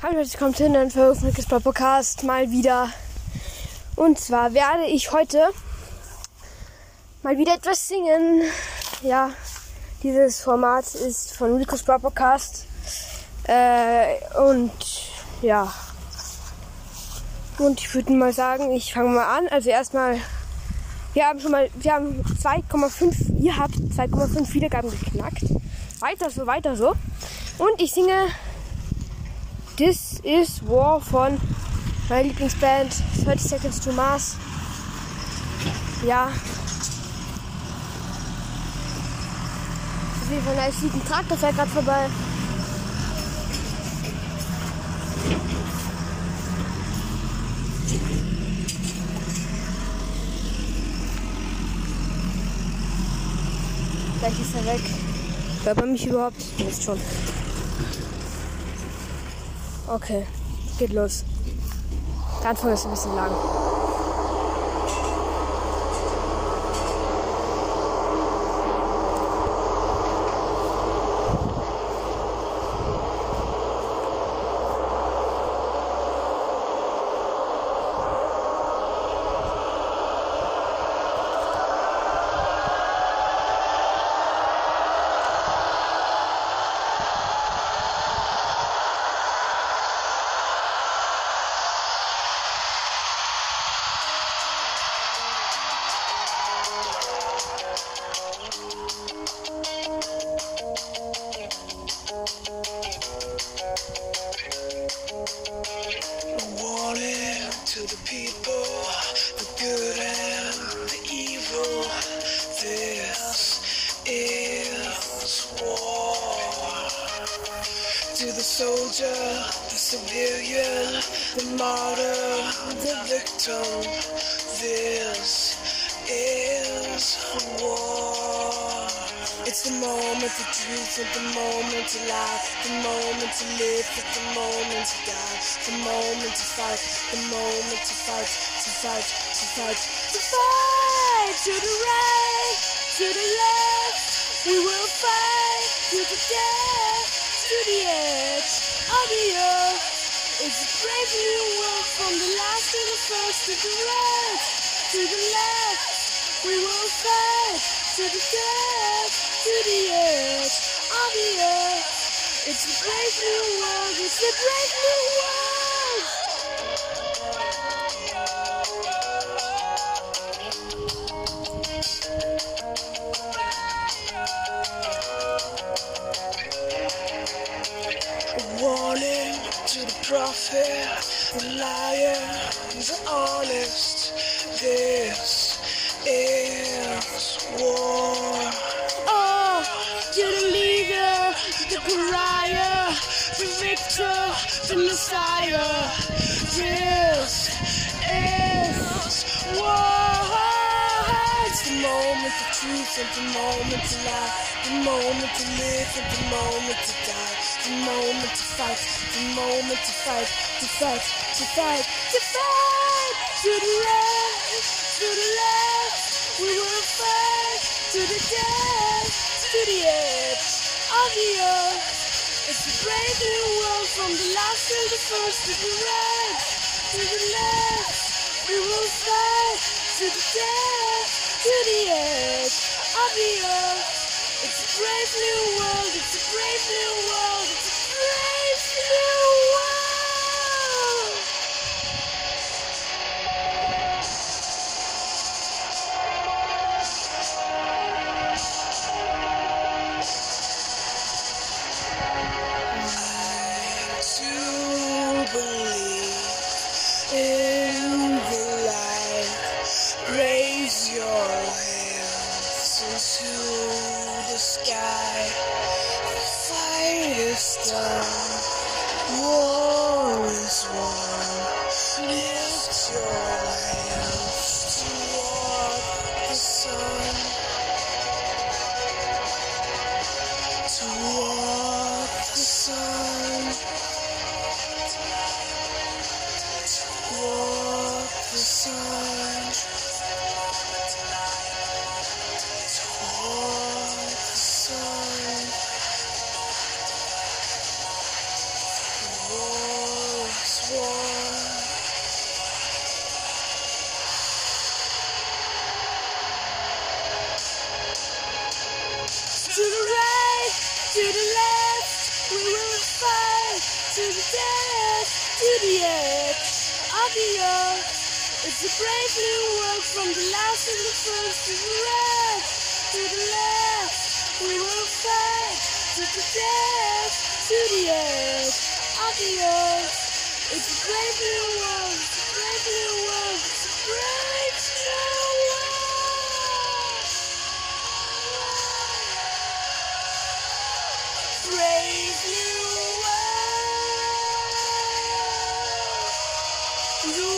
Hallo, herzlich willkommen zu einem von Podcast mal wieder. Und zwar werde ich heute mal wieder etwas singen. Ja, dieses Format ist von Rico's Podcast. Äh, und ja. Und ich würde mal sagen, ich fange mal an. Also erstmal, wir haben schon mal, wir haben 2,5, ihr habt 2,5 Wiedergaben geknackt. Weiter so, weiter so. Und ich singe This is War von meiner Lieblingsband 30 Seconds to Mars. Ja. Auf jeden Fall nice ein Traktor fährt gerade vorbei. Gleich ist er weg. Hört man mich überhaupt? Ist schon. Okay, geht los. Der Anfang ist ein bisschen lang. Soldier, the civilian, the martyr, the victim. This is war. It's the moment to truth, and the moment to lie, the moment to live, and the moment to die, the moment to fight, the moment to fight, to fight, to fight, to fight to the right, to the left. We will fight to the death, to the edge earth. It's a brave new world from the last to the first, to the right, to the left. We will fight to the death, to the edge of the earth. It's a brave new world, it's a brave new world. Warning to the prophet, the liar, the honest. This is war. Oh, to the leader, the pariah, the victor, the messiah. This is war. The moment of truth and the moment to lie, the moment to live and the moment to die, the moment to fight, the moment to fight, to fight, to fight, to fight, to the right, to the left. We will fight to the death, to the edge of the earth. It's a brave new world from the last to the first, to the right, the earth. It's a brave new world, it's a brave new world, into the sky. The fight idiots! Adios! It's a brave new world from the last and the first to the rest. to the left. We will fight to the death, to the end, Adios! It's a brave new world, it's a brave new world. you.